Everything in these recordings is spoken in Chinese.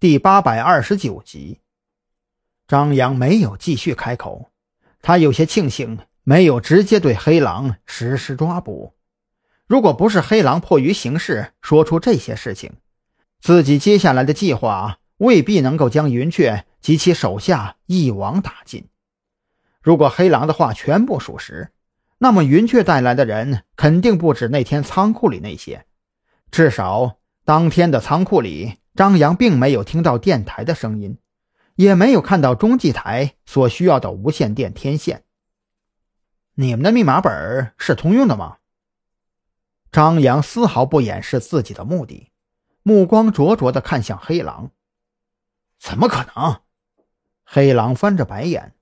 第八百二十九集。张扬没有继续开口，他有些庆幸没有直接对黑狼实施抓捕。如果不是黑狼迫于形势说出这些事情，自己接下来的计划未必能够将云雀及其手下一网打尽。如果黑狼的话全部属实，那么云雀带来的人肯定不止那天仓库里那些。至少当天的仓库里，张扬并没有听到电台的声音，也没有看到中继台所需要的无线电天线。你们的密码本是通用的吗？张扬丝毫不掩饰自己的目的，目光灼灼地看向黑狼。怎么可能？黑狼翻着白眼，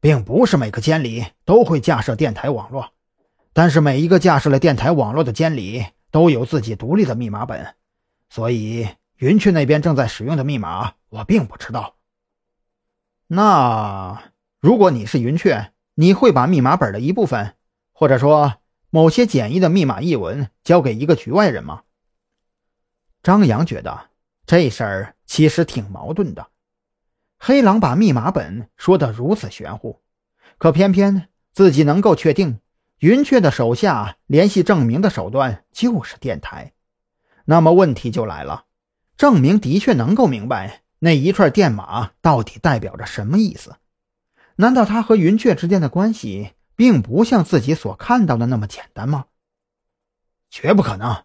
并不是每个监理都会架设电台网络，但是每一个架设了电台网络的监理都有自己独立的密码本，所以云雀那边正在使用的密码我并不知道。那如果你是云雀，你会把密码本的一部分，或者说？某些简易的密码译文交给一个局外人吗？张扬觉得这事儿其实挺矛盾的。黑狼把密码本说得如此玄乎，可偏偏自己能够确定，云雀的手下联系证明的手段就是电台。那么问题就来了：郑明的确能够明白那一串电码到底代表着什么意思？难道他和云雀之间的关系？并不像自己所看到的那么简单吗？绝不可能！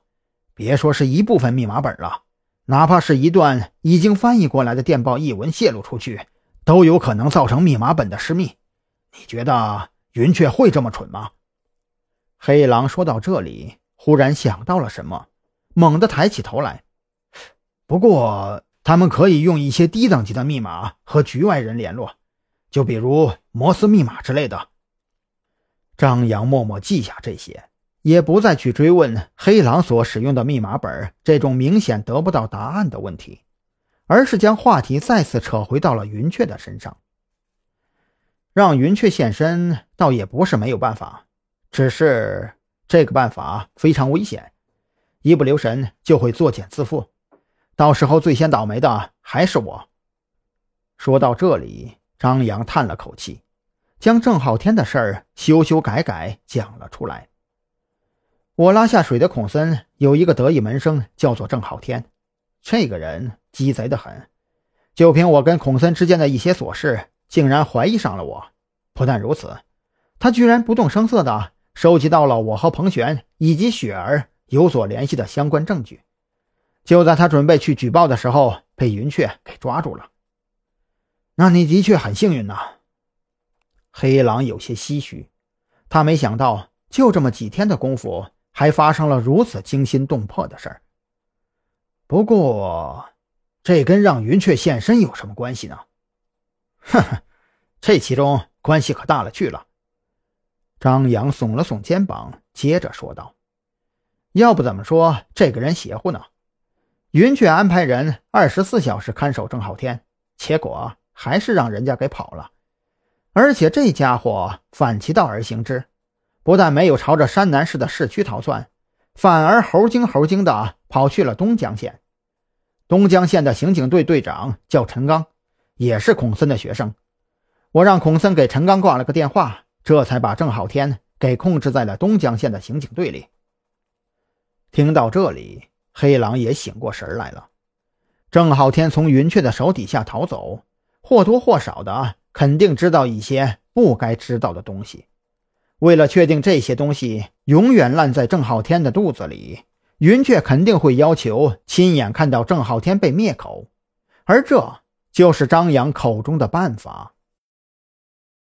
别说是一部分密码本了，哪怕是一段已经翻译过来的电报译文泄露出去，都有可能造成密码本的失密。你觉得云雀会这么蠢吗？黑狼说到这里，忽然想到了什么，猛地抬起头来。不过，他们可以用一些低等级的密码和局外人联络，就比如摩斯密码之类的。张扬默默记下这些，也不再去追问黑狼所使用的密码本这种明显得不到答案的问题，而是将话题再次扯回到了云雀的身上。让云雀现身倒也不是没有办法，只是这个办法非常危险，一不留神就会作茧自缚，到时候最先倒霉的还是我。说到这里，张扬叹了口气。将郑浩天的事儿修修改改讲了出来。我拉下水的孔森有一个得意门生，叫做郑浩天。这个人鸡贼的很，就凭我跟孔森之间的一些琐事，竟然怀疑上了我。不但如此，他居然不动声色的收集到了我和彭璇以及雪儿有所联系的相关证据。就在他准备去举报的时候，被云雀给抓住了。那你的确很幸运呐。黑狼有些唏嘘，他没想到就这么几天的功夫，还发生了如此惊心动魄的事儿。不过，这跟让云雀现身有什么关系呢？呵呵，这其中关系可大了去了。张扬耸了耸肩膀，接着说道：“要不怎么说这个人邪乎呢？云雀安排人二十四小时看守郑浩天，结果还是让人家给跑了。”而且这家伙反其道而行之，不但没有朝着山南市的市区逃窜，反而猴精猴精的跑去了东江县。东江县的刑警队队长叫陈刚，也是孔森的学生。我让孔森给陈刚挂了个电话，这才把郑浩天给控制在了东江县的刑警队里。听到这里，黑狼也醒过神来了。郑浩天从云雀的手底下逃走，或多或少的。肯定知道一些不该知道的东西。为了确定这些东西永远烂在郑浩天的肚子里，云雀肯定会要求亲眼看到郑浩天被灭口，而这就是张扬口中的办法。